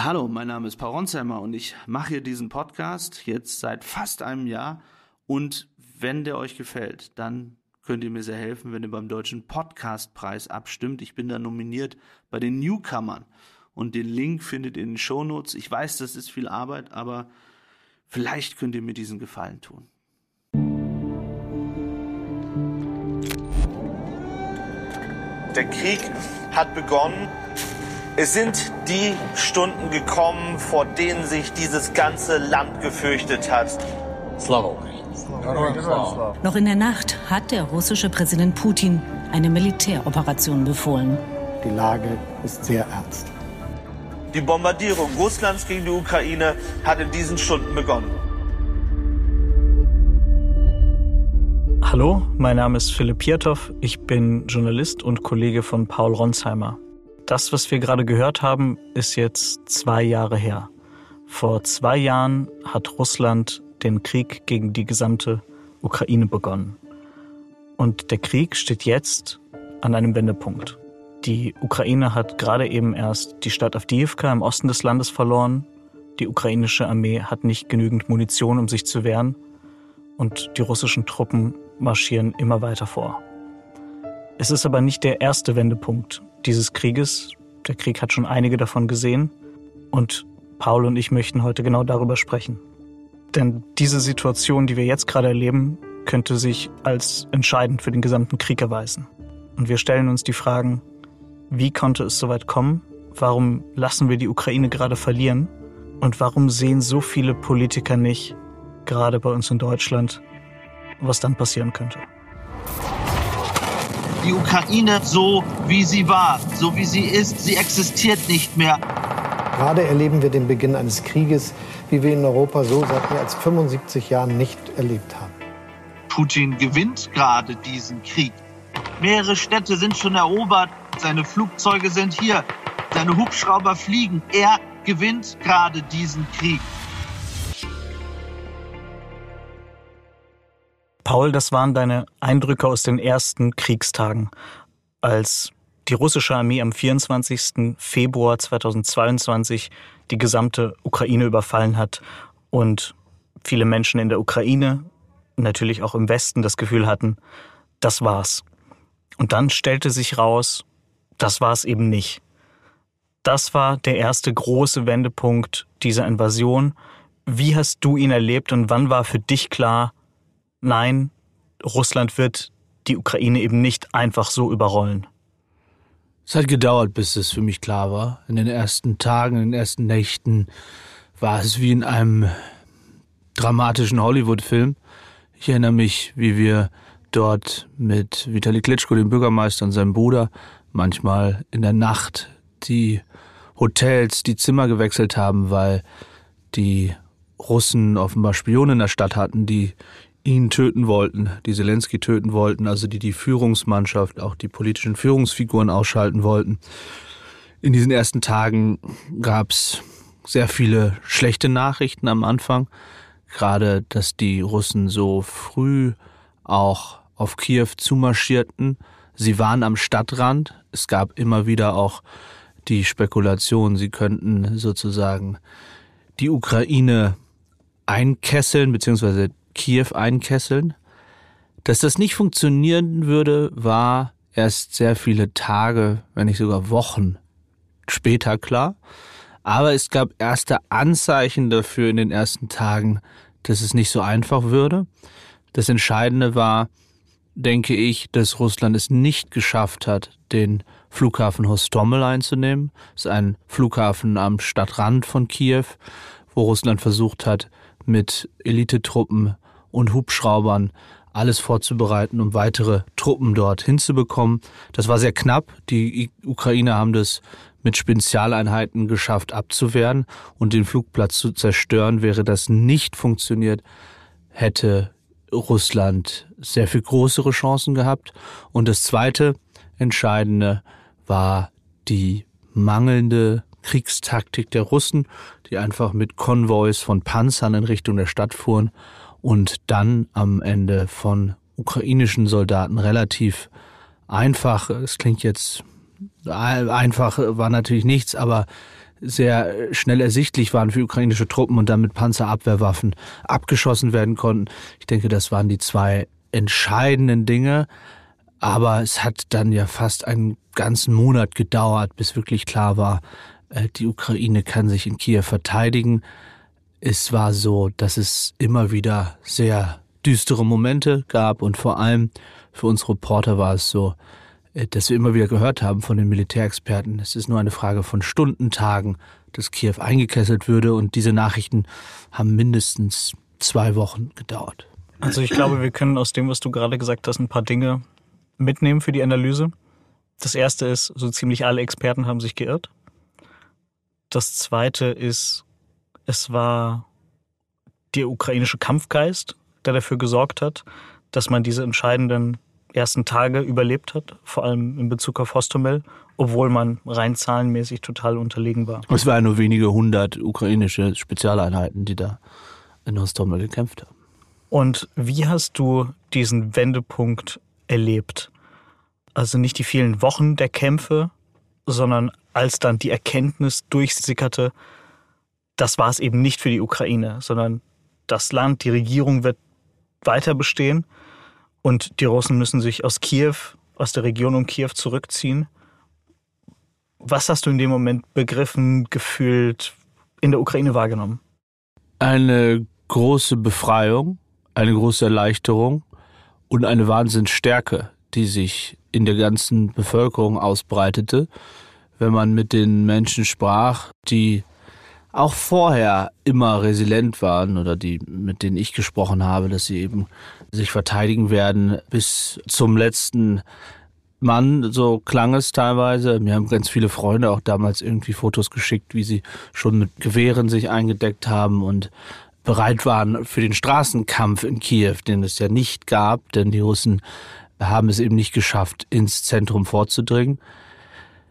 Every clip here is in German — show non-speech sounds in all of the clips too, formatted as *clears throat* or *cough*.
Hallo, mein Name ist Paul Ronsheimer und ich mache hier diesen Podcast jetzt seit fast einem Jahr. Und wenn der euch gefällt, dann könnt ihr mir sehr helfen, wenn ihr beim Deutschen Podcastpreis abstimmt. Ich bin da nominiert bei den Newcomern. Und den Link findet ihr in den Shownotes. Ich weiß, das ist viel Arbeit, aber vielleicht könnt ihr mir diesen Gefallen tun. Der Krieg hat begonnen. Es sind die Stunden gekommen, vor denen sich dieses ganze Land gefürchtet hat. Noch in der Nacht hat der russische Präsident Putin eine Militäroperation befohlen. Die Lage ist sehr ernst. Die Bombardierung Russlands gegen die Ukraine hat in diesen Stunden begonnen. Hallo, mein Name ist Philipp Pietow. Ich bin Journalist und Kollege von Paul Ronsheimer. Das, was wir gerade gehört haben, ist jetzt zwei Jahre her. Vor zwei Jahren hat Russland den Krieg gegen die gesamte Ukraine begonnen. Und der Krieg steht jetzt an einem Wendepunkt. Die Ukraine hat gerade eben erst die Stadt Avdiivka im Osten des Landes verloren. Die ukrainische Armee hat nicht genügend Munition, um sich zu wehren. Und die russischen Truppen marschieren immer weiter vor. Es ist aber nicht der erste Wendepunkt dieses Krieges. Der Krieg hat schon einige davon gesehen. Und Paul und ich möchten heute genau darüber sprechen. Denn diese Situation, die wir jetzt gerade erleben, könnte sich als entscheidend für den gesamten Krieg erweisen. Und wir stellen uns die Fragen, wie konnte es so weit kommen? Warum lassen wir die Ukraine gerade verlieren? Und warum sehen so viele Politiker nicht, gerade bei uns in Deutschland, was dann passieren könnte? Die Ukraine so, wie sie war, so wie sie ist, sie existiert nicht mehr. Gerade erleben wir den Beginn eines Krieges, wie wir in Europa so seit mehr als 75 Jahren nicht erlebt haben. Putin gewinnt gerade diesen Krieg. Mehrere Städte sind schon erobert, seine Flugzeuge sind hier, seine Hubschrauber fliegen. Er gewinnt gerade diesen Krieg. Paul, das waren deine Eindrücke aus den ersten Kriegstagen, als die russische Armee am 24. Februar 2022 die gesamte Ukraine überfallen hat und viele Menschen in der Ukraine, natürlich auch im Westen, das Gefühl hatten, das war's. Und dann stellte sich raus, das war's eben nicht. Das war der erste große Wendepunkt dieser Invasion. Wie hast du ihn erlebt und wann war für dich klar, nein, Russland wird die Ukraine eben nicht einfach so überrollen. Es hat gedauert, bis es für mich klar war. In den ersten Tagen, in den ersten Nächten war es wie in einem dramatischen Hollywood-Film. Ich erinnere mich, wie wir dort mit Vitali Klitschko, dem Bürgermeister und seinem Bruder, manchmal in der Nacht die Hotels, die Zimmer gewechselt haben, weil die Russen offenbar Spione in der Stadt hatten, die ihn töten wollten, die Zelensky töten wollten, also die die Führungsmannschaft, auch die politischen Führungsfiguren ausschalten wollten. In diesen ersten Tagen gab es sehr viele schlechte Nachrichten am Anfang, gerade dass die Russen so früh auch auf Kiew zumarschierten. Sie waren am Stadtrand. Es gab immer wieder auch die Spekulation, sie könnten sozusagen die Ukraine einkesseln, beziehungsweise Kiew einkesseln. Dass das nicht funktionieren würde, war erst sehr viele Tage, wenn nicht sogar Wochen später klar. Aber es gab erste Anzeichen dafür in den ersten Tagen, dass es nicht so einfach würde. Das Entscheidende war, denke ich, dass Russland es nicht geschafft hat, den Flughafen Hostomel einzunehmen. Das ist ein Flughafen am Stadtrand von Kiew, wo Russland versucht hat, mit Elitetruppen und Hubschraubern alles vorzubereiten, um weitere Truppen dort hinzubekommen. Das war sehr knapp. Die Ukrainer haben das mit Spezialeinheiten geschafft abzuwehren und den Flugplatz zu zerstören. Wäre das nicht funktioniert, hätte Russland sehr viel größere Chancen gehabt. Und das zweite Entscheidende war die mangelnde Kriegstaktik der Russen, die einfach mit Konvois von Panzern in Richtung der Stadt fuhren und dann am Ende von ukrainischen Soldaten relativ einfach, es klingt jetzt einfach, war natürlich nichts, aber sehr schnell ersichtlich waren für ukrainische Truppen und dann mit Panzerabwehrwaffen abgeschossen werden konnten. Ich denke, das waren die zwei entscheidenden Dinge. Aber es hat dann ja fast einen ganzen Monat gedauert, bis wirklich klar war, äh, die Ukraine kann sich in Kiew verteidigen. Es war so, dass es immer wieder sehr düstere Momente gab und vor allem für uns Reporter war es so, äh, dass wir immer wieder gehört haben von den Militärexperten, es ist nur eine Frage von Stunden, Tagen, dass Kiew eingekesselt würde und diese Nachrichten haben mindestens zwei Wochen gedauert. Also ich glaube, wir können aus dem, was du gerade gesagt hast, ein paar Dinge mitnehmen für die Analyse. Das erste ist, so ziemlich alle Experten haben sich geirrt. Das zweite ist, es war der ukrainische Kampfgeist, der dafür gesorgt hat, dass man diese entscheidenden ersten Tage überlebt hat, vor allem in Bezug auf Hostomel, obwohl man rein zahlenmäßig total unterlegen war. Es waren nur wenige hundert ukrainische Spezialeinheiten, die da in Hostomel gekämpft haben. Und wie hast du diesen Wendepunkt erlebt? Also nicht die vielen Wochen der Kämpfe, sondern als dann die Erkenntnis durchsickerte, das war es eben nicht für die Ukraine, sondern das Land, die Regierung wird weiter bestehen und die Russen müssen sich aus Kiew, aus der Region um Kiew zurückziehen. Was hast du in dem Moment begriffen, gefühlt, in der Ukraine wahrgenommen? Eine große Befreiung, eine große Erleichterung und eine Wahnsinnsstärke, die sich in der ganzen Bevölkerung ausbreitete, wenn man mit den Menschen sprach, die auch vorher immer resilient waren oder die, mit denen ich gesprochen habe, dass sie eben sich verteidigen werden bis zum letzten Mann, so klang es teilweise. Mir haben ganz viele Freunde auch damals irgendwie Fotos geschickt, wie sie schon mit Gewehren sich eingedeckt haben und bereit waren für den Straßenkampf in Kiew, den es ja nicht gab, denn die Russen haben es eben nicht geschafft, ins Zentrum vorzudringen.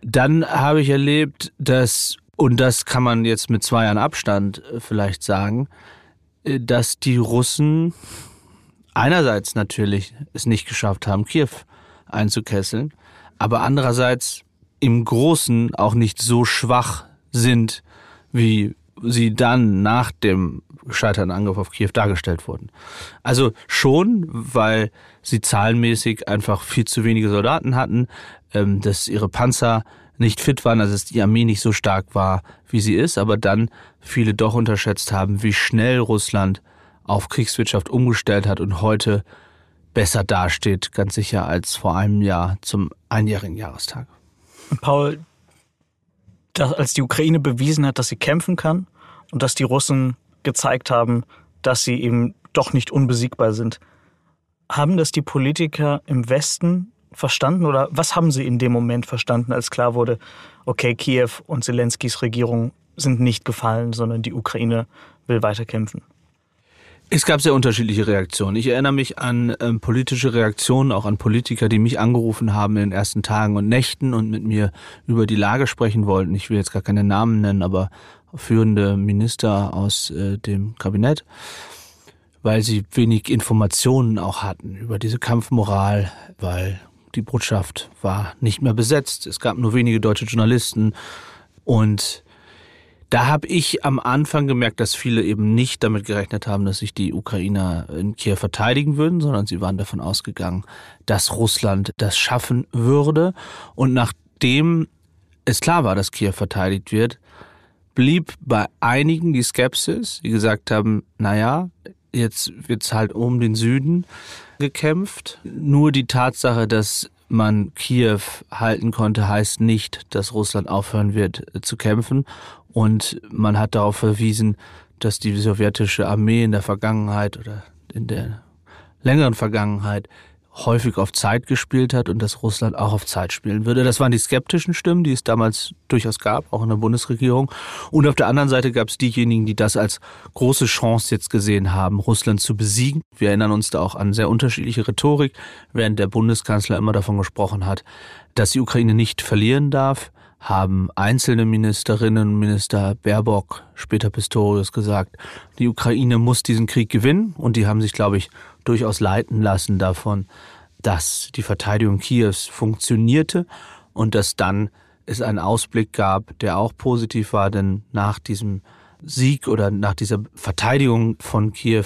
Dann habe ich erlebt, dass und das kann man jetzt mit zwei Jahren Abstand äh, vielleicht sagen, äh, dass die Russen einerseits natürlich es nicht geschafft haben, Kiew einzukesseln, aber andererseits im Großen auch nicht so schwach sind, wie sie dann nach dem gescheiterten Angriff auf Kiew dargestellt wurden. Also schon, weil sie zahlenmäßig einfach viel zu wenige Soldaten hatten, ähm, dass ihre Panzer nicht fit waren, also dass die Armee nicht so stark war, wie sie ist, aber dann viele doch unterschätzt haben, wie schnell Russland auf Kriegswirtschaft umgestellt hat und heute besser dasteht, ganz sicher als vor einem Jahr zum einjährigen Jahrestag. Paul, dass, als die Ukraine bewiesen hat, dass sie kämpfen kann und dass die Russen gezeigt haben, dass sie eben doch nicht unbesiegbar sind, haben das die Politiker im Westen verstanden oder was haben Sie in dem Moment verstanden, als klar wurde, okay, Kiew und Zelenskys Regierung sind nicht gefallen, sondern die Ukraine will weiterkämpfen? Es gab sehr unterschiedliche Reaktionen. Ich erinnere mich an ähm, politische Reaktionen, auch an Politiker, die mich angerufen haben in den ersten Tagen und Nächten und mit mir über die Lage sprechen wollten. Ich will jetzt gar keine Namen nennen, aber führende Minister aus äh, dem Kabinett, weil sie wenig Informationen auch hatten über diese Kampfmoral, weil die Botschaft war nicht mehr besetzt. Es gab nur wenige deutsche Journalisten. Und da habe ich am Anfang gemerkt, dass viele eben nicht damit gerechnet haben, dass sich die Ukrainer in Kiew verteidigen würden, sondern sie waren davon ausgegangen, dass Russland das schaffen würde. Und nachdem es klar war, dass Kiew verteidigt wird, blieb bei einigen die Skepsis, die gesagt haben, naja, jetzt wird's halt um den Süden gekämpft. Nur die Tatsache, dass man Kiew halten konnte, heißt nicht, dass Russland aufhören wird äh, zu kämpfen. Und man hat darauf verwiesen, dass die sowjetische Armee in der Vergangenheit oder in der längeren Vergangenheit häufig auf Zeit gespielt hat und dass Russland auch auf Zeit spielen würde. Das waren die skeptischen Stimmen, die es damals durchaus gab, auch in der Bundesregierung. Und auf der anderen Seite gab es diejenigen, die das als große Chance jetzt gesehen haben, Russland zu besiegen. Wir erinnern uns da auch an sehr unterschiedliche Rhetorik, während der Bundeskanzler immer davon gesprochen hat, dass die Ukraine nicht verlieren darf haben einzelne Ministerinnen und Minister Baerbock, später Pistorius gesagt, die Ukraine muss diesen Krieg gewinnen. Und die haben sich, glaube ich, durchaus leiten lassen davon, dass die Verteidigung Kiews funktionierte und dass dann es einen Ausblick gab, der auch positiv war, denn nach diesem Sieg oder nach dieser Verteidigung von Kiew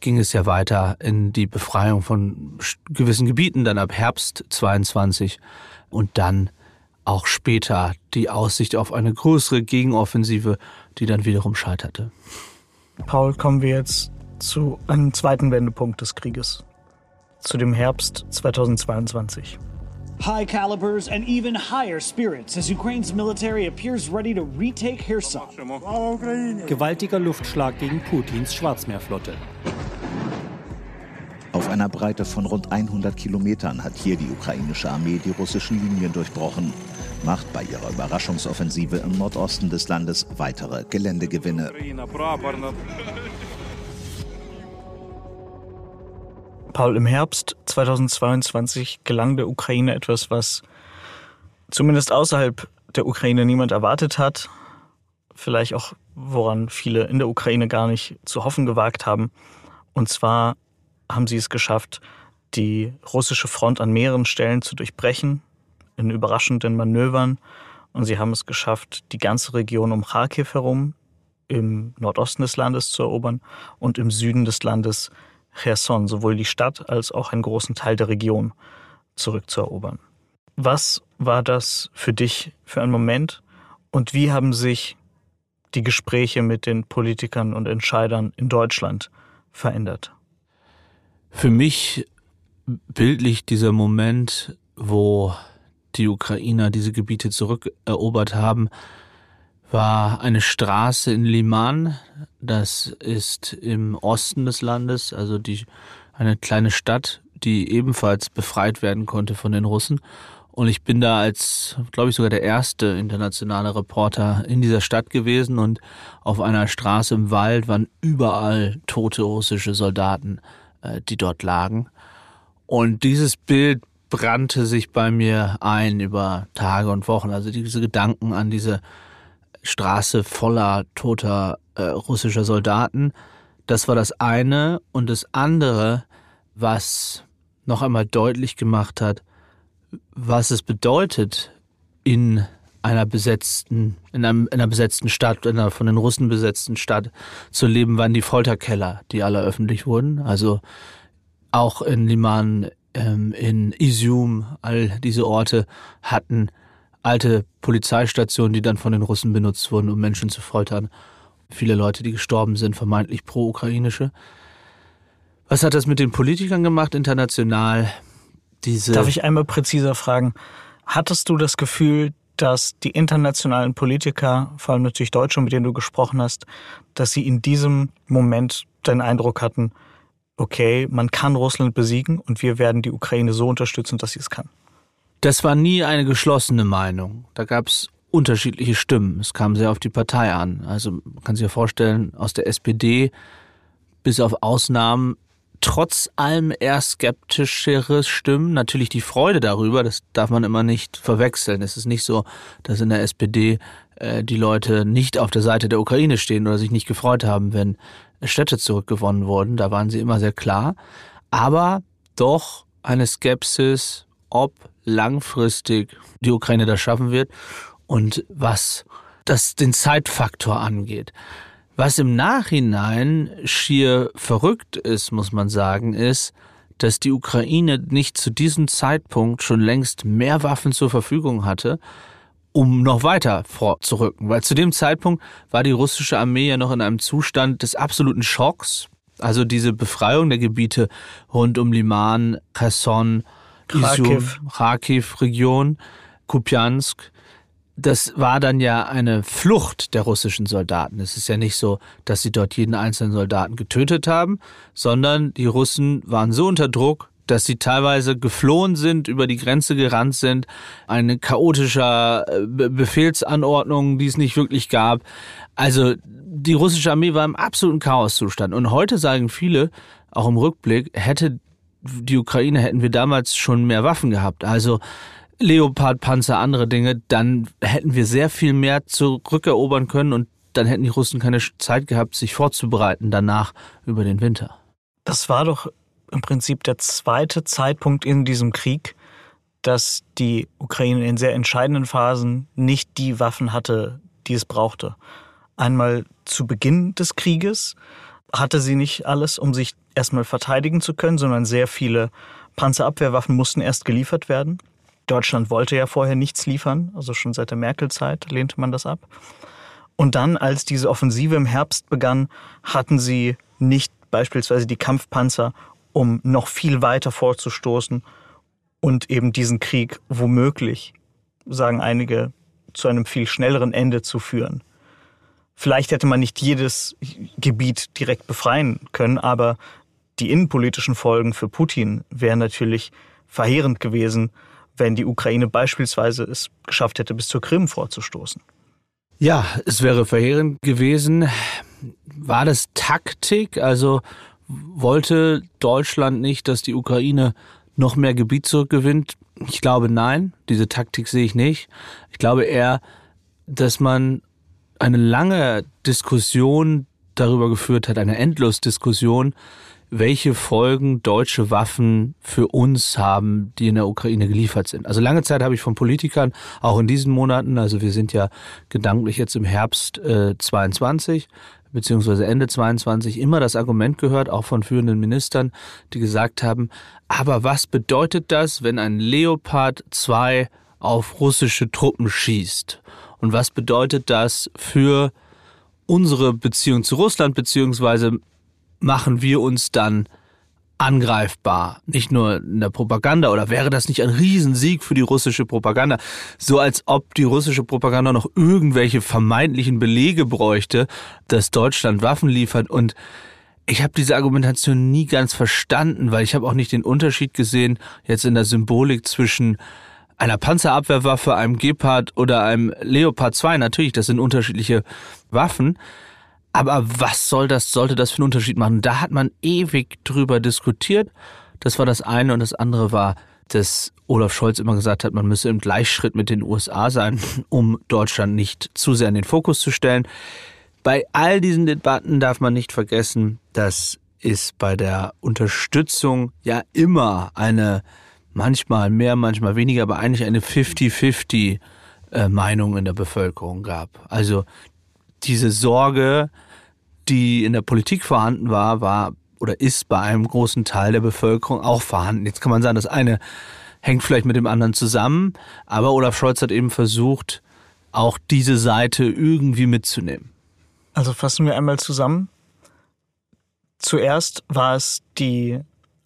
ging es ja weiter in die Befreiung von gewissen Gebieten, dann ab Herbst 22 und dann auch später die Aussicht auf eine größere Gegenoffensive, die dann wiederum scheiterte. Paul, kommen wir jetzt zu einem zweiten Wendepunkt des Krieges, zu dem Herbst 2022. High calibers and even higher spirits as Ukraine's military appears ready to retake Kherson. Gewaltiger Luftschlag gegen Putins Schwarzmeerflotte. Einer Breite von rund 100 Kilometern hat hier die ukrainische Armee die russischen Linien durchbrochen, macht bei ihrer Überraschungsoffensive im Nordosten des Landes weitere Geländegewinne. Paul, im Herbst 2022 gelang der Ukraine etwas, was zumindest außerhalb der Ukraine niemand erwartet hat. Vielleicht auch, woran viele in der Ukraine gar nicht zu hoffen gewagt haben. Und zwar haben sie es geschafft, die russische Front an mehreren Stellen zu durchbrechen, in überraschenden Manövern. Und sie haben es geschafft, die ganze Region um Kharkiv herum im Nordosten des Landes zu erobern und im Süden des Landes Cherson, sowohl die Stadt als auch einen großen Teil der Region zurückzuerobern. Was war das für dich für ein Moment und wie haben sich die Gespräche mit den Politikern und Entscheidern in Deutschland verändert? Für mich bildlich dieser Moment, wo die Ukrainer diese Gebiete zurückerobert haben, war eine Straße in Liman. Das ist im Osten des Landes, also die, eine kleine Stadt, die ebenfalls befreit werden konnte von den Russen. Und ich bin da als, glaube ich, sogar der erste internationale Reporter in dieser Stadt gewesen und auf einer Straße im Wald waren überall tote russische Soldaten, die dort lagen. Und dieses Bild brannte sich bei mir ein über Tage und Wochen. Also diese Gedanken an diese Straße voller toter äh, russischer Soldaten. Das war das eine. Und das andere, was noch einmal deutlich gemacht hat, was es bedeutet, in einer besetzten, in, einem, in einer besetzten Stadt, in einer von den Russen besetzten Stadt zu leben, waren die Folterkeller, die alle öffentlich wurden. Also auch in Liman, ähm, in Izium, all diese Orte hatten alte Polizeistationen, die dann von den Russen benutzt wurden, um Menschen zu foltern. Viele Leute, die gestorben sind, vermeintlich pro-ukrainische. Was hat das mit den Politikern gemacht international? Diese Darf ich einmal präziser fragen? Hattest du das Gefühl, dass die internationalen Politiker, vor allem natürlich Deutsche, mit denen du gesprochen hast, dass sie in diesem Moment den Eindruck hatten, okay, man kann Russland besiegen und wir werden die Ukraine so unterstützen, dass sie es kann? Das war nie eine geschlossene Meinung. Da gab es unterschiedliche Stimmen. Es kam sehr auf die Partei an. Also man kann sich ja vorstellen, aus der SPD bis auf Ausnahmen trotz allem eher skeptischere Stimmen. Natürlich die Freude darüber, das darf man immer nicht verwechseln. Es ist nicht so, dass in der SPD äh, die Leute nicht auf der Seite der Ukraine stehen oder sich nicht gefreut haben, wenn Städte zurückgewonnen wurden. Da waren sie immer sehr klar. Aber doch eine Skepsis, ob langfristig die Ukraine das schaffen wird und was das den Zeitfaktor angeht. Was im Nachhinein schier verrückt ist, muss man sagen, ist, dass die Ukraine nicht zu diesem Zeitpunkt schon längst mehr Waffen zur Verfügung hatte, um noch weiter vorzurücken. Weil zu dem Zeitpunkt war die russische Armee ja noch in einem Zustand des absoluten Schocks. Also diese Befreiung der Gebiete rund um Liman, Kherson, Kharkiv, Kharkiv-Region, Kupiansk. Das war dann ja eine Flucht der russischen Soldaten. Es ist ja nicht so, dass sie dort jeden einzelnen Soldaten getötet haben, sondern die Russen waren so unter Druck, dass sie teilweise geflohen sind, über die Grenze gerannt sind, eine chaotische äh, Befehlsanordnung, die es nicht wirklich gab. Also die russische Armee war im absoluten Chaoszustand. Und heute sagen viele, auch im Rückblick, hätte die Ukraine hätten wir damals schon mehr Waffen gehabt. Also Leopardpanzer, andere Dinge, dann hätten wir sehr viel mehr zurückerobern können und dann hätten die Russen keine Zeit gehabt, sich vorzubereiten danach über den Winter. Das war doch im Prinzip der zweite Zeitpunkt in diesem Krieg, dass die Ukraine in sehr entscheidenden Phasen nicht die Waffen hatte, die es brauchte. Einmal zu Beginn des Krieges hatte sie nicht alles, um sich erstmal verteidigen zu können, sondern sehr viele Panzerabwehrwaffen mussten erst geliefert werden. Deutschland wollte ja vorher nichts liefern, also schon seit der Merkel-Zeit lehnte man das ab. Und dann, als diese Offensive im Herbst begann, hatten sie nicht beispielsweise die Kampfpanzer, um noch viel weiter vorzustoßen und eben diesen Krieg womöglich, sagen einige, zu einem viel schnelleren Ende zu führen. Vielleicht hätte man nicht jedes Gebiet direkt befreien können, aber die innenpolitischen Folgen für Putin wären natürlich verheerend gewesen, wenn die Ukraine beispielsweise es geschafft hätte, bis zur Krim vorzustoßen. Ja, es wäre verheerend gewesen. War das Taktik? Also wollte Deutschland nicht, dass die Ukraine noch mehr Gebiet zurückgewinnt? Ich glaube nein, diese Taktik sehe ich nicht. Ich glaube eher, dass man eine lange Diskussion darüber geführt hat, eine Endlosdiskussion, welche Folgen deutsche Waffen für uns haben, die in der Ukraine geliefert sind. Also lange Zeit habe ich von Politikern, auch in diesen Monaten, also wir sind ja gedanklich jetzt im Herbst äh, 22, beziehungsweise Ende 22 immer das Argument gehört, auch von führenden Ministern, die gesagt haben, aber was bedeutet das, wenn ein Leopard 2 auf russische Truppen schießt? Und was bedeutet das für unsere Beziehung zu Russland, beziehungsweise machen wir uns dann angreifbar. Nicht nur in der Propaganda oder wäre das nicht ein Riesensieg für die russische Propaganda? So als ob die russische Propaganda noch irgendwelche vermeintlichen Belege bräuchte, dass Deutschland Waffen liefert und ich habe diese Argumentation nie ganz verstanden, weil ich habe auch nicht den Unterschied gesehen jetzt in der Symbolik zwischen einer Panzerabwehrwaffe, einem Gepard oder einem Leopard 2. Natürlich, das sind unterschiedliche Waffen. Aber was soll das, sollte das für einen Unterschied machen? Da hat man ewig drüber diskutiert. Das war das eine und das andere war, dass Olaf Scholz immer gesagt hat, man müsse im Gleichschritt mit den USA sein, um Deutschland nicht zu sehr in den Fokus zu stellen. Bei all diesen Debatten darf man nicht vergessen, dass es bei der Unterstützung ja immer eine manchmal mehr, manchmal weniger, aber eigentlich eine 50-50 äh, Meinung in der Bevölkerung gab. Also diese Sorge, die in der Politik vorhanden war, war oder ist bei einem großen Teil der Bevölkerung auch vorhanden. Jetzt kann man sagen, das eine hängt vielleicht mit dem anderen zusammen, aber Olaf Scholz hat eben versucht, auch diese Seite irgendwie mitzunehmen. Also fassen wir einmal zusammen. Zuerst war es die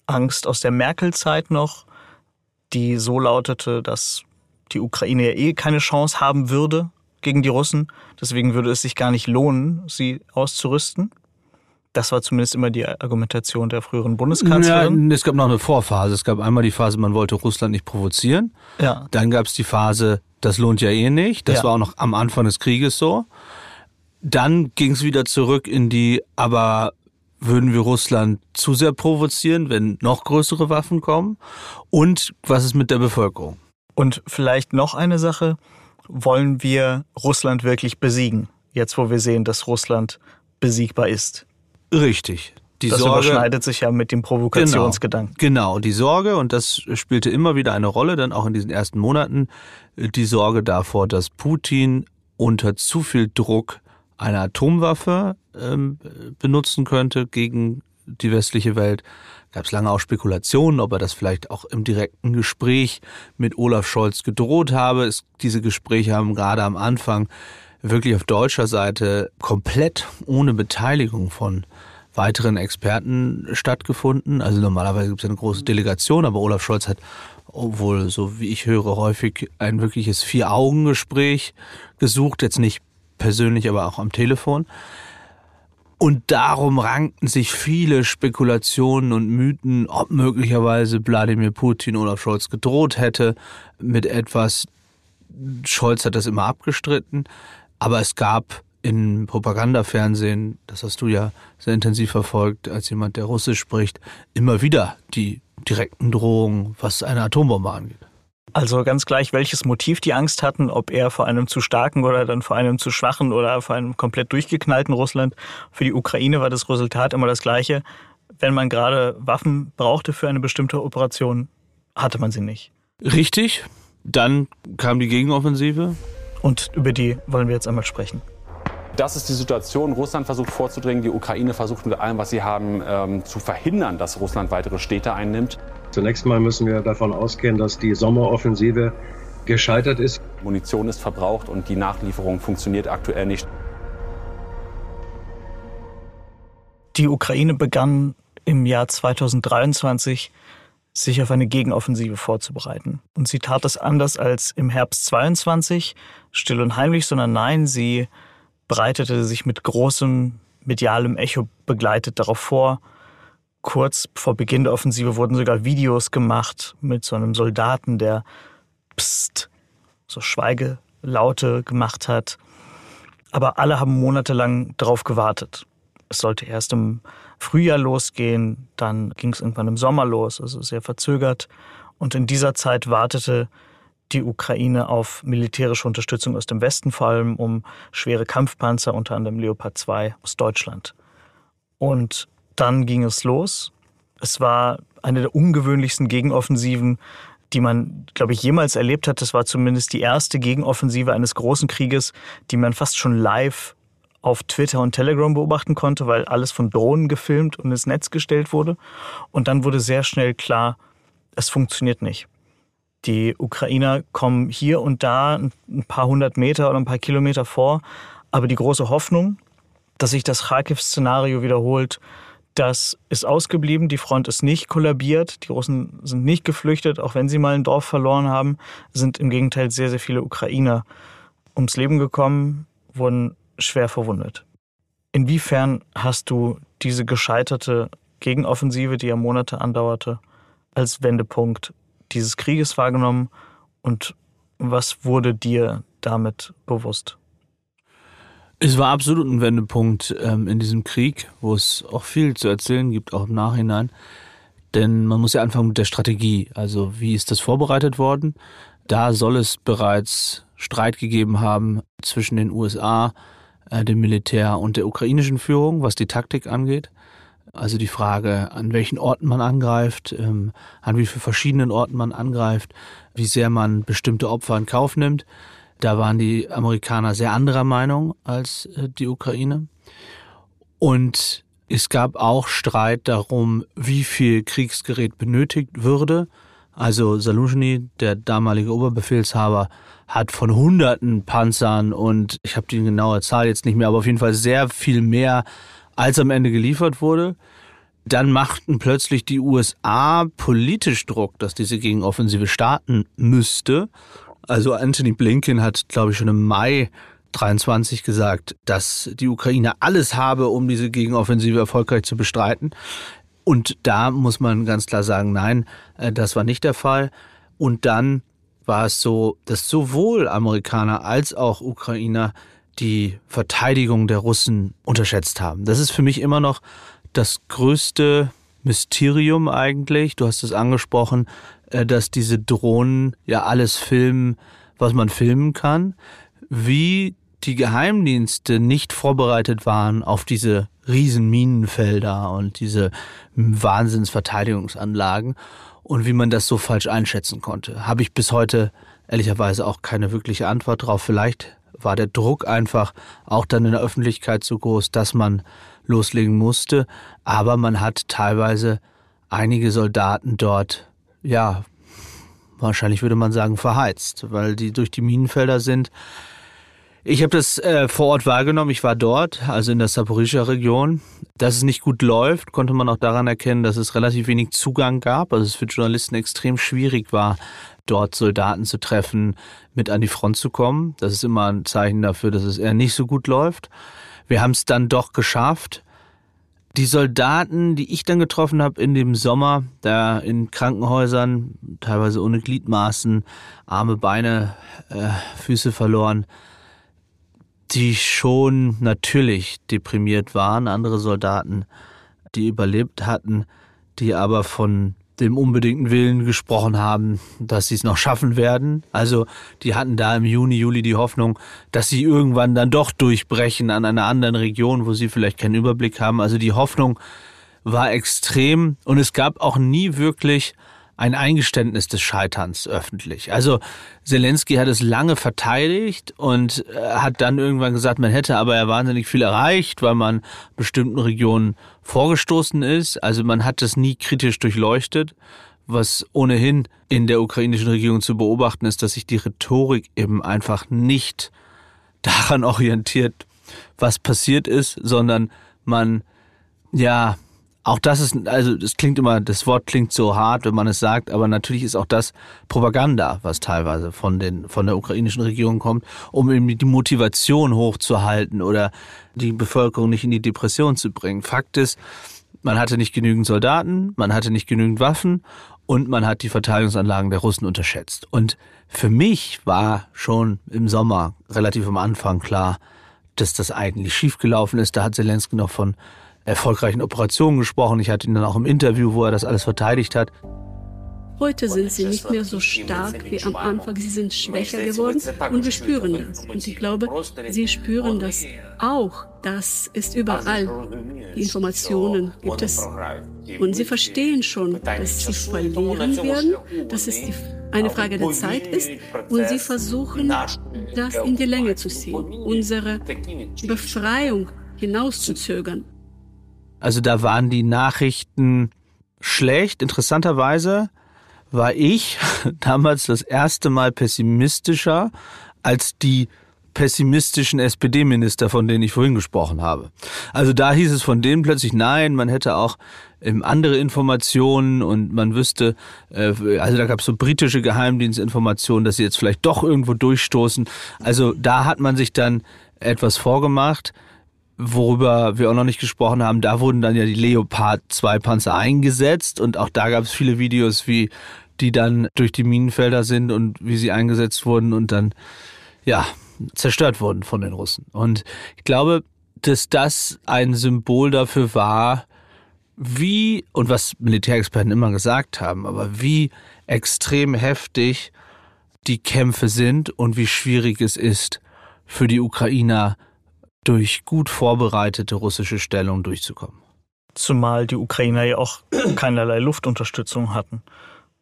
Angst aus der Merkel-Zeit noch, die so lautete, dass die Ukraine ja eh keine Chance haben würde gegen die Russen. Deswegen würde es sich gar nicht lohnen, sie auszurüsten. Das war zumindest immer die Argumentation der früheren Bundeskanzlerin. Ja, es gab noch eine Vorphase. Es gab einmal die Phase, man wollte Russland nicht provozieren. Ja. Dann gab es die Phase, das lohnt ja eh nicht. Das ja. war auch noch am Anfang des Krieges so. Dann ging es wieder zurück in die, aber würden wir Russland zu sehr provozieren, wenn noch größere Waffen kommen? Und was ist mit der Bevölkerung? Und vielleicht noch eine Sache wollen wir Russland wirklich besiegen? Jetzt, wo wir sehen, dass Russland besiegbar ist. Richtig. Die das Sorge, überschneidet sich ja mit dem Provokationsgedanken. Genau, genau, die Sorge, und das spielte immer wieder eine Rolle, dann auch in diesen ersten Monaten, die Sorge davor, dass Putin unter zu viel Druck eine Atomwaffe ähm, benutzen könnte gegen die westliche Welt gab es lange auch Spekulationen, ob er das vielleicht auch im direkten Gespräch mit Olaf Scholz gedroht habe. Es, diese Gespräche haben gerade am Anfang wirklich auf deutscher Seite komplett ohne Beteiligung von weiteren Experten stattgefunden. Also normalerweise gibt es eine große Delegation, aber Olaf Scholz hat obwohl, so wie ich höre, häufig ein wirkliches Vier-Augen-Gespräch gesucht, jetzt nicht persönlich, aber auch am Telefon. Und darum rankten sich viele Spekulationen und Mythen, ob möglicherweise Wladimir Putin Olaf Scholz gedroht hätte mit etwas. Scholz hat das immer abgestritten, aber es gab im Propagandafernsehen, das hast du ja sehr intensiv verfolgt, als jemand, der Russisch spricht, immer wieder die direkten Drohungen, was eine Atombombe angeht. Also ganz gleich, welches Motiv die Angst hatten, ob er vor einem zu starken oder dann vor einem zu schwachen oder vor einem komplett durchgeknallten Russland. Für die Ukraine war das Resultat immer das gleiche. Wenn man gerade Waffen brauchte für eine bestimmte Operation, hatte man sie nicht. Richtig. Dann kam die Gegenoffensive. Und über die wollen wir jetzt einmal sprechen. Das ist die Situation. Russland versucht vorzudringen. Die Ukraine versucht mit allem, was sie haben, ähm, zu verhindern, dass Russland weitere Städte einnimmt. Zunächst mal müssen wir davon ausgehen, dass die Sommeroffensive gescheitert ist. Munition ist verbraucht und die Nachlieferung funktioniert aktuell nicht. Die Ukraine begann im Jahr 2023 sich auf eine Gegenoffensive vorzubereiten. Und sie tat es anders als im Herbst 22, still und heimlich, sondern nein, sie bereitete sich mit großem medialem Echo begleitet darauf vor. Kurz vor Beginn der Offensive wurden sogar Videos gemacht mit so einem Soldaten, der Psst, so Schweigelaute gemacht hat. Aber alle haben monatelang darauf gewartet. Es sollte erst im Frühjahr losgehen, dann ging es irgendwann im Sommer los, also sehr verzögert. Und in dieser Zeit wartete die Ukraine auf militärische Unterstützung aus dem Westen, vor allem um schwere Kampfpanzer, unter anderem Leopard 2 aus Deutschland. Und dann ging es los. Es war eine der ungewöhnlichsten Gegenoffensiven, die man, glaube ich, jemals erlebt hat. Das war zumindest die erste Gegenoffensive eines großen Krieges, die man fast schon live auf Twitter und Telegram beobachten konnte, weil alles von Drohnen gefilmt und ins Netz gestellt wurde. Und dann wurde sehr schnell klar, es funktioniert nicht. Die Ukrainer kommen hier und da ein paar hundert Meter oder ein paar Kilometer vor. Aber die große Hoffnung, dass sich das Kharkiv-Szenario wiederholt, das ist ausgeblieben. Die Front ist nicht kollabiert. Die Russen sind nicht geflüchtet, auch wenn sie mal ein Dorf verloren haben, sind im Gegenteil sehr, sehr viele Ukrainer ums Leben gekommen, wurden schwer verwundet. Inwiefern hast du diese gescheiterte Gegenoffensive, die ja Monate andauerte, als Wendepunkt dieses Krieges wahrgenommen und was wurde dir damit bewusst? Es war absolut ein Wendepunkt ähm, in diesem Krieg, wo es auch viel zu erzählen gibt, auch im Nachhinein. Denn man muss ja anfangen mit der Strategie. Also wie ist das vorbereitet worden? Da soll es bereits Streit gegeben haben zwischen den USA, äh, dem Militär und der ukrainischen Führung, was die Taktik angeht. Also die Frage, an welchen Orten man angreift, ähm, an wie vielen verschiedenen Orten man angreift, wie sehr man bestimmte Opfer in Kauf nimmt. Da waren die Amerikaner sehr anderer Meinung als äh, die Ukraine. Und es gab auch Streit darum, wie viel Kriegsgerät benötigt würde. Also Saluzhny, der damalige Oberbefehlshaber, hat von hunderten Panzern und ich habe die genaue Zahl jetzt nicht mehr, aber auf jeden Fall sehr viel mehr als am Ende geliefert wurde. Dann machten plötzlich die USA politisch Druck, dass diese Gegenoffensive starten müsste. Also Anthony Blinken hat, glaube ich, schon im Mai 23 gesagt, dass die Ukraine alles habe, um diese Gegenoffensive erfolgreich zu bestreiten. Und da muss man ganz klar sagen, nein, äh, das war nicht der Fall. Und dann war es so, dass sowohl Amerikaner als auch Ukrainer die Verteidigung der Russen unterschätzt haben. Das ist für mich immer noch das größte Mysterium eigentlich. Du hast es angesprochen, dass diese Drohnen ja alles filmen, was man filmen kann. Wie die Geheimdienste nicht vorbereitet waren auf diese riesen Minenfelder und diese Wahnsinnsverteidigungsanlagen und wie man das so falsch einschätzen konnte, habe ich bis heute ehrlicherweise auch keine wirkliche Antwort drauf. Vielleicht war der Druck einfach auch dann in der Öffentlichkeit so groß, dass man loslegen musste. Aber man hat teilweise einige Soldaten dort, ja, wahrscheinlich würde man sagen, verheizt, weil die durch die Minenfelder sind. Ich habe das äh, vor Ort wahrgenommen. Ich war dort, also in der Saporischer Region. Dass es nicht gut läuft, konnte man auch daran erkennen, dass es relativ wenig Zugang gab. Also es für Journalisten extrem schwierig war, dort Soldaten zu treffen, mit an die Front zu kommen. Das ist immer ein Zeichen dafür, dass es eher nicht so gut läuft. Wir haben es dann doch geschafft. Die Soldaten, die ich dann getroffen habe in dem Sommer, da in Krankenhäusern, teilweise ohne Gliedmaßen, Arme, Beine, äh, Füße verloren, die schon natürlich deprimiert waren, andere Soldaten, die überlebt hatten, die aber von dem unbedingten Willen gesprochen haben, dass sie es noch schaffen werden. Also die hatten da im Juni, Juli die Hoffnung, dass sie irgendwann dann doch durchbrechen an einer anderen Region, wo sie vielleicht keinen Überblick haben. Also die Hoffnung war extrem und es gab auch nie wirklich ein Eingeständnis des Scheiterns öffentlich. Also Zelensky hat es lange verteidigt und äh, hat dann irgendwann gesagt, man hätte aber ja wahnsinnig viel erreicht, weil man bestimmten Regionen vorgestoßen ist. Also man hat das nie kritisch durchleuchtet. Was ohnehin in der ukrainischen Regierung zu beobachten ist, dass sich die Rhetorik eben einfach nicht daran orientiert, was passiert ist, sondern man ja auch das ist, also das klingt immer, das Wort klingt so hart, wenn man es sagt, aber natürlich ist auch das Propaganda, was teilweise von den, von der ukrainischen Regierung kommt, um eben die Motivation hochzuhalten oder die Bevölkerung nicht in die Depression zu bringen. Fakt ist, man hatte nicht genügend Soldaten, man hatte nicht genügend Waffen und man hat die Verteidigungsanlagen der Russen unterschätzt. Und für mich war schon im Sommer relativ am Anfang klar, dass das eigentlich schiefgelaufen ist. Da hat Zelensky noch von erfolgreichen Operationen gesprochen. Ich hatte ihn dann auch im Interview, wo er das alles verteidigt hat. Heute sind sie nicht mehr so stark wie am Anfang. Sie sind schwächer geworden und wir spüren das. Und ich glaube, sie spüren das auch. Das ist überall. Die Informationen gibt es. Und sie verstehen schon, dass sie verlieren werden, dass es eine Frage der Zeit ist. Und sie versuchen, das in die Länge zu ziehen, unsere Befreiung hinauszuzögern. Also da waren die Nachrichten schlecht. Interessanterweise war ich *laughs* damals das erste Mal pessimistischer als die pessimistischen SPD-Minister, von denen ich vorhin gesprochen habe. Also da hieß es von denen plötzlich, nein, man hätte auch ähm, andere Informationen und man wüsste, äh, also da gab es so britische Geheimdienstinformationen, dass sie jetzt vielleicht doch irgendwo durchstoßen. Also da hat man sich dann etwas vorgemacht worüber wir auch noch nicht gesprochen haben, da wurden dann ja die Leopard 2 Panzer eingesetzt und auch da gab es viele Videos, wie die dann durch die Minenfelder sind und wie sie eingesetzt wurden und dann ja zerstört wurden von den Russen. Und ich glaube, dass das ein Symbol dafür war, wie und was Militärexperten immer gesagt haben, aber wie extrem heftig die Kämpfe sind und wie schwierig es ist für die Ukrainer durch gut vorbereitete russische Stellung durchzukommen. Zumal die Ukrainer ja auch *clears throat* keinerlei Luftunterstützung hatten.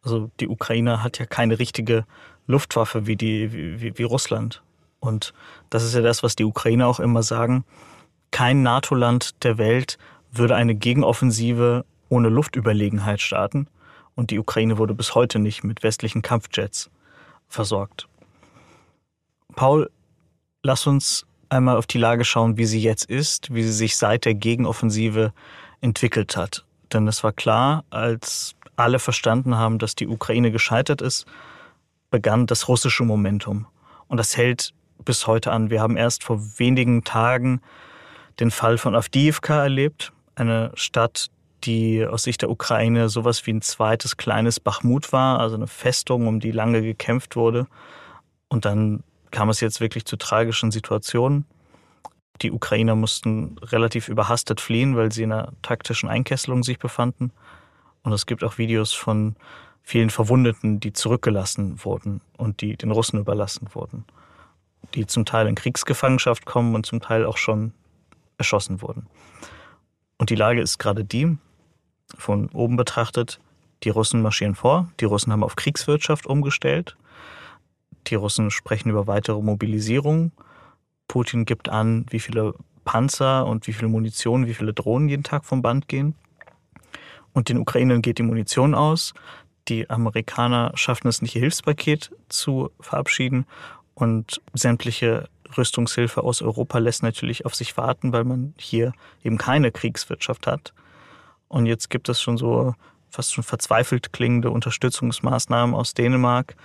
Also die Ukraine hat ja keine richtige Luftwaffe wie, die, wie, wie Russland. Und das ist ja das, was die Ukrainer auch immer sagen. Kein NATO-Land der Welt würde eine Gegenoffensive ohne Luftüberlegenheit starten. Und die Ukraine wurde bis heute nicht mit westlichen Kampfjets versorgt. Paul, lass uns einmal auf die Lage schauen, wie sie jetzt ist, wie sie sich seit der Gegenoffensive entwickelt hat. Denn es war klar, als alle verstanden haben, dass die Ukraine gescheitert ist, begann das russische Momentum. Und das hält bis heute an. Wir haben erst vor wenigen Tagen den Fall von Avdiivka erlebt, eine Stadt, die aus Sicht der Ukraine sowas wie ein zweites kleines Bachmut war, also eine Festung, um die lange gekämpft wurde. Und dann kam es jetzt wirklich zu tragischen Situationen. Die Ukrainer mussten relativ überhastet fliehen, weil sie in einer taktischen Einkesselung sich befanden. Und es gibt auch Videos von vielen Verwundeten, die zurückgelassen wurden und die den Russen überlassen wurden, die zum Teil in Kriegsgefangenschaft kommen und zum Teil auch schon erschossen wurden. Und die Lage ist gerade die, von oben betrachtet, die Russen marschieren vor, die Russen haben auf Kriegswirtschaft umgestellt, die Russen sprechen über weitere Mobilisierung. Putin gibt an, wie viele Panzer und wie viel Munition, wie viele Drohnen jeden Tag vom Band gehen. Und den Ukrainern geht die Munition aus. Die Amerikaner schaffen es nicht, ihr Hilfspaket zu verabschieden. Und sämtliche Rüstungshilfe aus Europa lässt natürlich auf sich warten, weil man hier eben keine Kriegswirtschaft hat. Und jetzt gibt es schon so fast schon verzweifelt klingende Unterstützungsmaßnahmen aus Dänemark,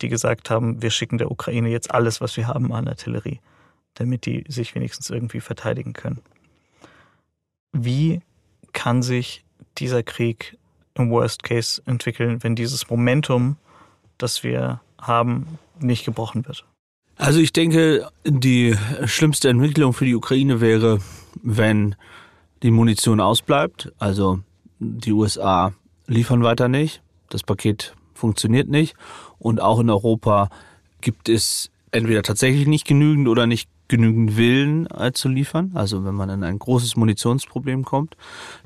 die gesagt haben, wir schicken der Ukraine jetzt alles, was wir haben an Artillerie, damit die sich wenigstens irgendwie verteidigen können. Wie kann sich dieser Krieg im Worst Case entwickeln, wenn dieses Momentum, das wir haben, nicht gebrochen wird? Also ich denke, die schlimmste Entwicklung für die Ukraine wäre, wenn die Munition ausbleibt. Also die USA liefern weiter nicht. Das Paket funktioniert nicht. Und auch in Europa gibt es entweder tatsächlich nicht genügend oder nicht genügend Willen äh, zu liefern, also wenn man in ein großes Munitionsproblem kommt.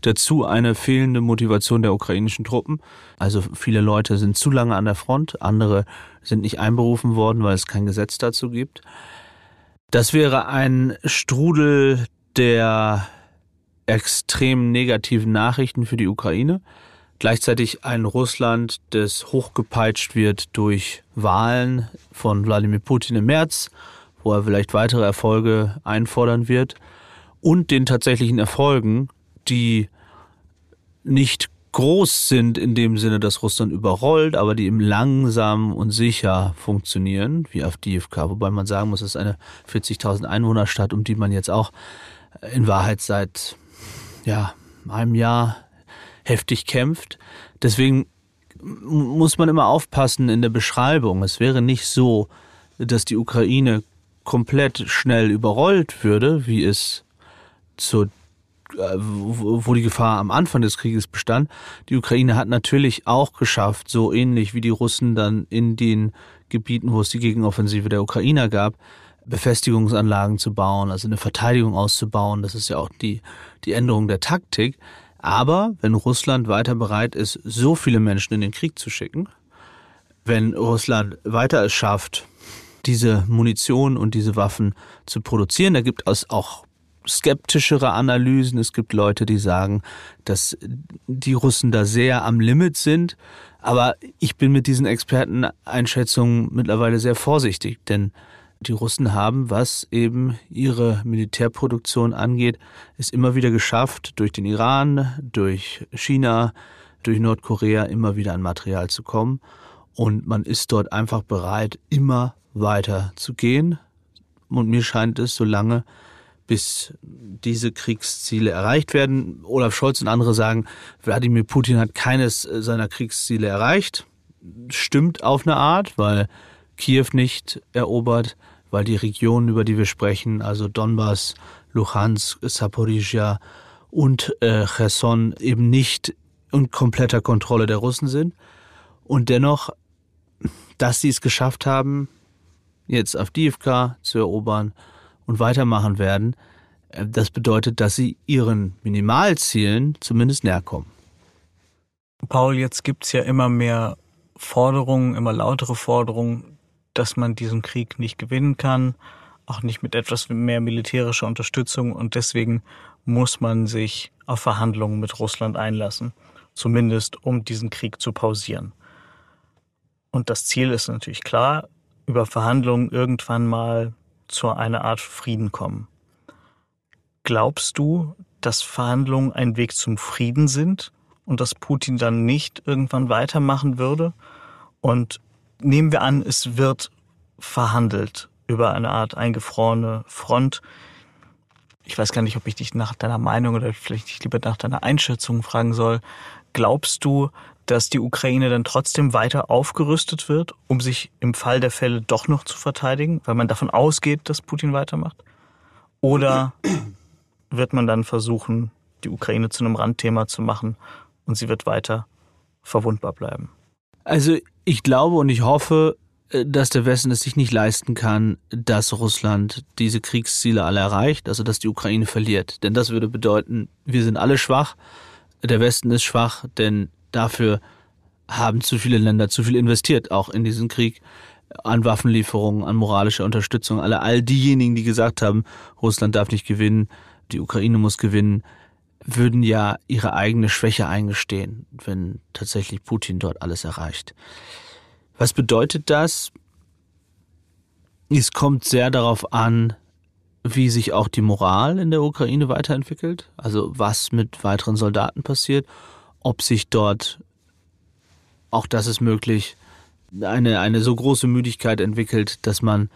Dazu eine fehlende Motivation der ukrainischen Truppen. Also viele Leute sind zu lange an der Front, andere sind nicht einberufen worden, weil es kein Gesetz dazu gibt. Das wäre ein Strudel der extrem negativen Nachrichten für die Ukraine. Gleichzeitig ein Russland, das hochgepeitscht wird durch Wahlen von Wladimir Putin im März wo er vielleicht weitere Erfolge einfordern wird und den tatsächlichen Erfolgen, die nicht groß sind in dem Sinne, dass Russland überrollt, aber die eben langsam und sicher funktionieren, wie auf DFK. Wobei man sagen muss, es ist eine 40.000 Einwohnerstadt, um die man jetzt auch in Wahrheit seit ja, einem Jahr heftig kämpft. Deswegen muss man immer aufpassen in der Beschreibung. Es wäre nicht so, dass die Ukraine komplett schnell überrollt würde, wie es zur äh, wo die Gefahr am Anfang des Krieges bestand. Die Ukraine hat natürlich auch geschafft, so ähnlich wie die Russen dann in den Gebieten, wo es die Gegenoffensive der Ukrainer gab, Befestigungsanlagen zu bauen, also eine Verteidigung auszubauen. Das ist ja auch die, die Änderung der Taktik. Aber wenn Russland weiter bereit ist, so viele Menschen in den Krieg zu schicken, wenn Russland weiter es schafft, diese Munition und diese Waffen zu produzieren. Da gibt es auch skeptischere Analysen. Es gibt Leute, die sagen, dass die Russen da sehr am Limit sind. Aber ich bin mit diesen Experteneinschätzungen mittlerweile sehr vorsichtig, denn die Russen haben, was eben ihre Militärproduktion angeht, es immer wieder geschafft, durch den Iran, durch China, durch Nordkorea immer wieder an Material zu kommen. Und man ist dort einfach bereit, immer weiter zu gehen. Und mir scheint es, solange bis diese Kriegsziele erreicht werden. Olaf Scholz und andere sagen, Wladimir Putin hat keines seiner Kriegsziele erreicht. Stimmt auf eine Art, weil Kiew nicht erobert, weil die Regionen, über die wir sprechen, also Donbass, Luhansk, Saporizhia und äh, Cherson eben nicht in kompletter Kontrolle der Russen sind. Und dennoch, dass sie es geschafft haben, jetzt auf DFK zu erobern und weitermachen werden, äh, das bedeutet, dass sie ihren Minimalzielen zumindest näher kommen. Paul, jetzt gibt es ja immer mehr Forderungen, immer lautere Forderungen, dass man diesen Krieg nicht gewinnen kann, auch nicht mit etwas mehr militärischer Unterstützung und deswegen muss man sich auf Verhandlungen mit Russland einlassen, zumindest um diesen Krieg zu pausieren. Und das Ziel ist natürlich klar, über Verhandlungen irgendwann mal zu einer Art Frieden kommen. Glaubst du, dass Verhandlungen ein Weg zum Frieden sind und dass Putin dann nicht irgendwann weitermachen würde? Und nehmen wir an, es wird verhandelt über eine Art eingefrorene Front. Ich weiß gar nicht, ob ich dich nach deiner Meinung oder vielleicht dich lieber nach deiner Einschätzung fragen soll. Glaubst du, dass die Ukraine dann trotzdem weiter aufgerüstet wird, um sich im Fall der Fälle doch noch zu verteidigen, weil man davon ausgeht, dass Putin weitermacht? Oder *clears throat* wird man dann versuchen, die Ukraine zu einem Randthema zu machen und sie wird weiter verwundbar bleiben? Also ich glaube und ich hoffe, äh, dass der Westen es sich nicht leisten kann, dass Russland diese Kriegsziele alle erreicht, also dass die Ukraine verliert. Denn das würde bedeuten, wir sind alle schwach, der Westen ist schwach, denn Dafür haben zu viele Länder zu viel investiert, auch in diesen Krieg, an Waffenlieferungen, an moralischer Unterstützung. Alle, all diejenigen, die gesagt haben, Russland darf nicht gewinnen, die Ukraine muss gewinnen, würden ja ihre eigene Schwäche eingestehen, wenn tatsächlich Putin dort alles erreicht. Was bedeutet das? Es kommt sehr darauf an, wie sich auch die Moral in der Ukraine weiterentwickelt, also was mit weiteren Soldaten passiert ob sich dort, auch das ist möglich, eine, eine so große Müdigkeit entwickelt, dass man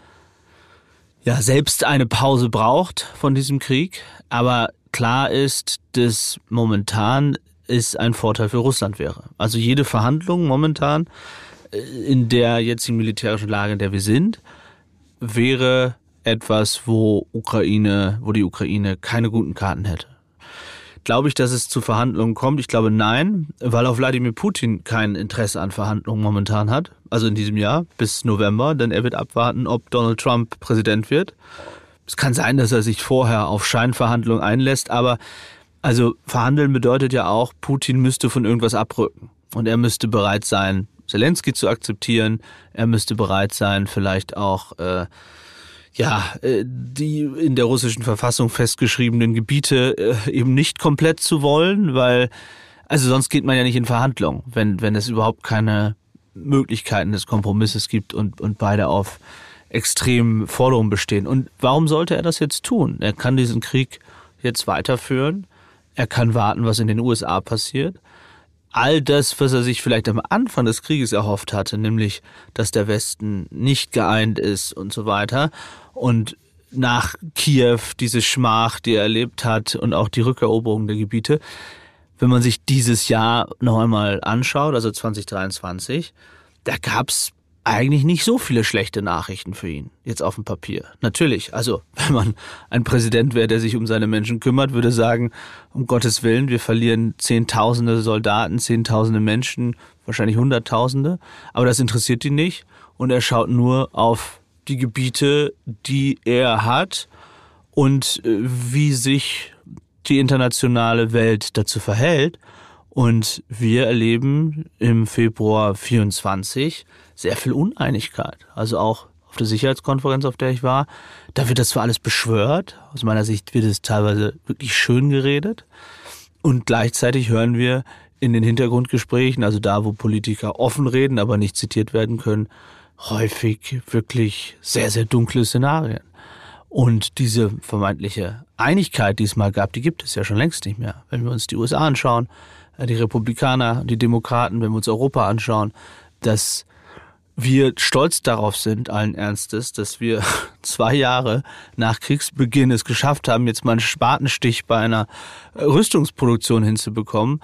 ja selbst eine Pause braucht von diesem Krieg. Aber klar ist, dass momentan ist ein Vorteil für Russland wäre. Also jede Verhandlung momentan äh, in der jetzigen militärischen Lage, in der wir sind, wäre etwas, wo Ukraine, wo die Ukraine keine guten Karten hätte. Glaube ich, dass es zu Verhandlungen kommt? Ich glaube nein, weil auch Wladimir Putin kein Interesse an Verhandlungen momentan hat. Also in diesem Jahr bis November, denn er wird abwarten, ob Donald Trump Präsident wird. Es kann sein, dass er sich vorher auf Scheinverhandlungen einlässt, aber also verhandeln bedeutet ja auch, Putin müsste von irgendwas abrücken. Und er müsste bereit sein, Zelensky zu akzeptieren. Er müsste bereit sein, vielleicht auch äh, ja äh, die in der russischen Verfassung festgeschriebenen Gebiete äh, eben nicht komplett zu wollen, weil also sonst geht man ja nicht in Verhandlungen, wenn wenn es überhaupt keine Möglichkeiten des Kompromisses gibt und und beide auf extremen Forderungen bestehen. Und warum sollte er das jetzt tun? Er kann diesen Krieg jetzt weiterführen. Er kann warten, was in den USA passiert all das, was er sich vielleicht am Anfang des Krieges erhofft hatte, nämlich, dass der Westen nicht geeint ist und so weiter. Und nach Kiew diese Schmach, die er erlebt hat und auch die Rückeroberung der Gebiete, wenn man sich dieses Jahr noch einmal anschaut, also 2023, da gab's eigentlich nicht so viele schlechte Nachrichten für ihn, jetzt auf dem Papier. Natürlich, also *laughs* wenn man ein Präsident wäre, der sich um seine Menschen kümmert, würde sagen, um Gottes Willen, wir verlieren Zehntausende Soldaten, Zehntausende Menschen, wahrscheinlich Hunderttausende, aber das interessiert ihn nicht und er schaut nur auf die Gebiete, die er hat und äh, wie sich die internationale Welt dazu verhält. Und wir erleben im Februar 24 sehr viel Uneinigkeit. Also auch auf der Sicherheitskonferenz, auf der ich war, da wird das zwar alles beschwört, aus meiner Sicht wird es teilweise wirklich schön geredet und gleichzeitig hören wir in den Hintergrundgesprächen, also da, wo Politiker offen reden, aber nicht zitiert werden können, häufig wirklich sehr, sehr dunkle Szenarien. Und diese vermeintliche Einigkeit, die es mal gab, die gibt es ja schon längst nicht mehr. Wenn wir uns die USA anschauen, äh, die Republikaner, die Demokraten, wenn wir uns Europa anschauen, dass wir stolz darauf sind, allen Ernstes, dass wir *laughs* zwei Jahre nach Kriegsbeginn es geschafft haben, jetzt mal einen Spatenstich bei einer Rüstungsproduktion hinzubekommen.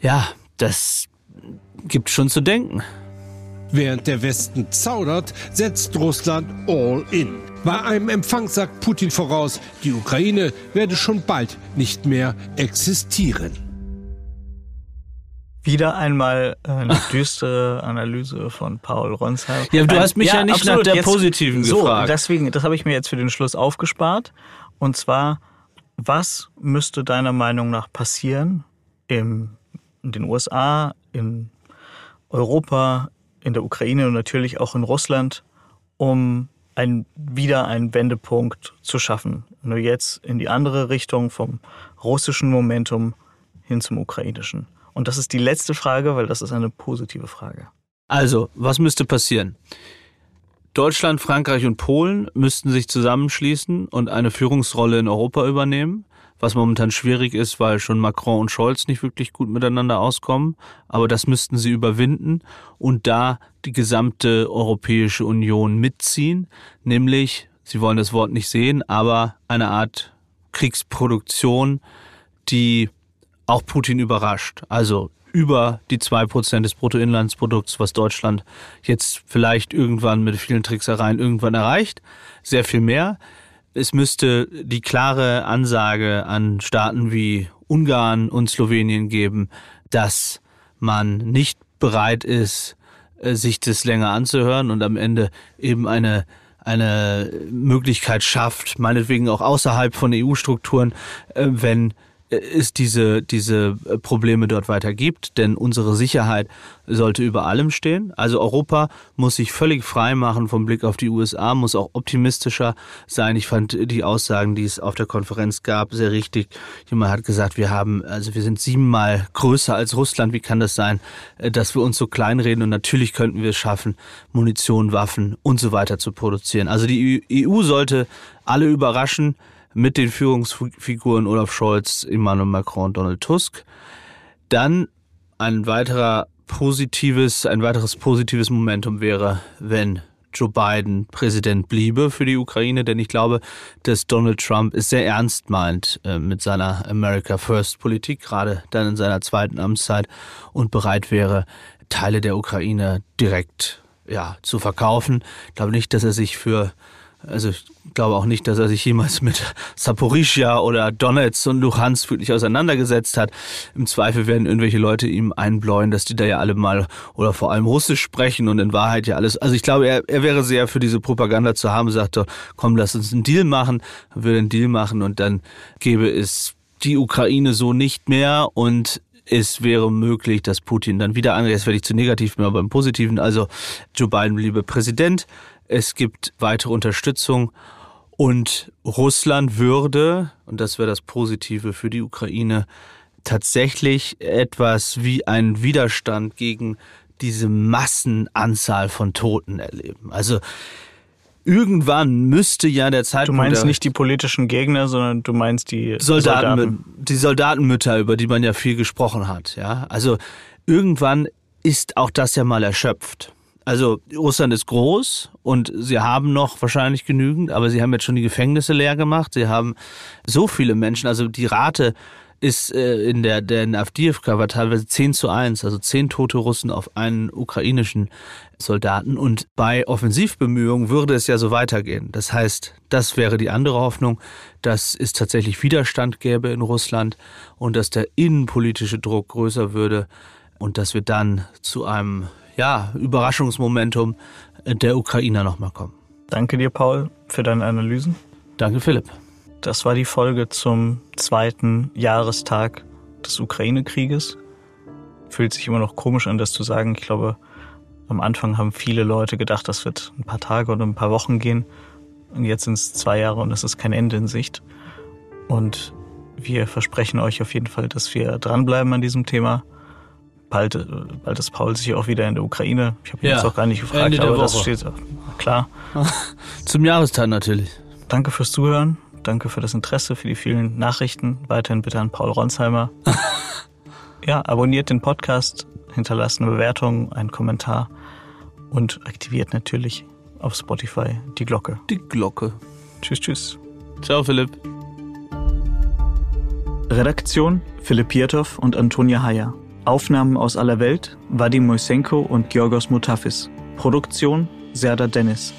Ja, das gibt schon zu denken. Während der Westen zaudert, setzt Russland all in. Bei einem Empfang sagt Putin voraus, die Ukraine werde schon bald nicht mehr existieren. Wieder einmal äh, eine *laughs* düstere Analyse von Paul Ronsheim. Ja, du hast mich ja, ja nicht absolut, nach der jetzt, positiven gefragt. So, deswegen, das habe ich mir jetzt für den Schluss aufgespart. Und zwar, was müsste deiner Meinung nach passieren im, in den USA, in Europa, in der Ukraine und natürlich auch in Russland, um ein, wieder einen Wendepunkt zu schaffen? Nur jetzt in die andere Richtung vom russischen Momentum hin zum ukrainischen. Und das ist die letzte Frage, weil das ist eine positive Frage. Also, was müsste passieren? Deutschland, Frankreich und Polen müssten sich zusammenschließen und eine Führungsrolle in Europa übernehmen, was momentan schwierig ist, weil schon Macron und Scholz nicht wirklich gut miteinander auskommen. Aber das müssten sie überwinden und da die gesamte Europäische Union mitziehen, nämlich, sie wollen das Wort nicht sehen, aber eine Art Kriegsproduktion, die auch Putin überrascht. Also über die zwei Prozent des Bruttoinlandsprodukts, was Deutschland jetzt vielleicht irgendwann mit vielen Tricksereien irgendwann erreicht. Sehr viel mehr. Es müsste die klare Ansage an Staaten wie Ungarn und Slowenien geben, dass man nicht bereit ist, äh, sich das länger anzuhören und am Ende eben eine eine Möglichkeit schafft, meinetwegen auch außerhalb von EU-Strukturen, äh, wenn es diese, diese Probleme dort weiter gibt, denn unsere Sicherheit sollte über allem stehen. Also Europa muss sich völlig frei machen vom Blick auf die USA, muss auch optimistischer sein. Ich fand die Aussagen, die es auf der Konferenz gab, sehr richtig. Jemand hat gesagt, wir haben, also wir sind siebenmal größer als Russland. Wie kann das sein, dass wir uns so kleinreden? Und natürlich könnten wir es schaffen, Munition, Waffen und so weiter zu produzieren. Also die EU sollte alle überraschen mit den Führungsfiguren Olaf Scholz, Emmanuel Macron Donald Tusk. Dann ein weiterer positives, ein weiteres positives Momentum wäre, wenn Joe Biden Präsident bliebe für die Ukraine, denn ich glaube, dass Donald Trump es sehr ernst meint äh, mit seiner America First Politik, gerade dann in seiner zweiten Amtszeit und bereit wäre, Teile der Ukraine direkt ja, zu verkaufen. Ich glaube nicht, dass er sich für Also ich glaube auch nicht, dass er sich jemals mit Saporischia oder Donetsk und Luhansk wirklich auseinandergesetzt hat. Im Zweifel werden irgendwelche Leute ihm einbläuen, dass die da ja alle mal oder vor allem Russisch sprechen und in Wahrheit ja alles. Also ich glaube, er, er wäre sehr für diese Propaganda zu haben, sagte, komm, lass uns einen Deal machen, würde einen Deal machen und dann gäbe es die Ukraine so nicht mehr und es wäre möglich, dass Putin dann wieder angeht. Jetzt werde ich zu negativ, mehr beim Positiven. Also Joe Biden bliebe Präsident es gibt weitere Unterstützung und Russland würde, und das wäre das Positive für die Ukraine, tatsächlich etwas wie einen Widerstand gegen diese Massenanzahl von Toten erleben. Also irgendwann müsste ja der Zeitpunkt. Du meinst nicht die politischen Gegner, sondern du meinst die Soldaten, Soldaten. die Soldatenmütter, über die man ja viel gesprochen hat. Ja, also irgendwann ist auch das ja mal erschöpft. Also Russland ist groß und sie haben noch wahrscheinlich genügend, aber sie haben jetzt schon die Gefängnisse leer gemacht. Sie haben so viele Menschen, also die Rate ist äh, in der, der in Avdiivka war teilweise 10 zu 1, also 10 tote Russen auf einen ukrainischen Soldaten. Und bei Offensivbemühungen würde es ja so weitergehen. Das heißt, das wäre die andere Hoffnung, dass es tatsächlich Widerstand gäbe in Russland und dass der innenpolitische Druck größer würde und dass wir dann zu einem ja, Überraschungsmomentum der Ukrainer nochmal kommen. Danke dir, Paul, für deine Analysen. Danke, Philipp. Das war die Folge zum zweiten Jahrestag des Ukraine-Krieges. Fühlt sich immer noch komisch an, das zu sagen. Ich glaube, am Anfang haben viele Leute gedacht, das wird ein paar Tage oder ein paar Wochen gehen. Und jetzt sind es zwei Jahre und es ist kein Ende in Sicht. Und wir versprechen euch auf jeden Fall, dass wir dranbleiben an diesem Thema bald, äh, bald ist Paul sicher auch wieder in der Ukraine. Ich habe ihn ja, jetzt auch gar nicht gefragt, aber das steht klar. *laughs* Zum Jahrestag natürlich. Danke fürs Zuhören. Danke für das Interesse, für die vielen Nachrichten. Weiterhin bitte an Paul Ronsheimer. *laughs* ja, abonniert den Podcast, hinterlasst eine Bewertung, einen Kommentar und aktiviert natürlich auf Spotify die Glocke. Die Glocke. Tschüss, tschüss. Ciao, Philipp. Redaktion Philipp Pietow und Antonia Heyer. Aufnahmen aus aller Welt Vadim Moisenko und Georgos Mutafis. Produktion Serda Dennis.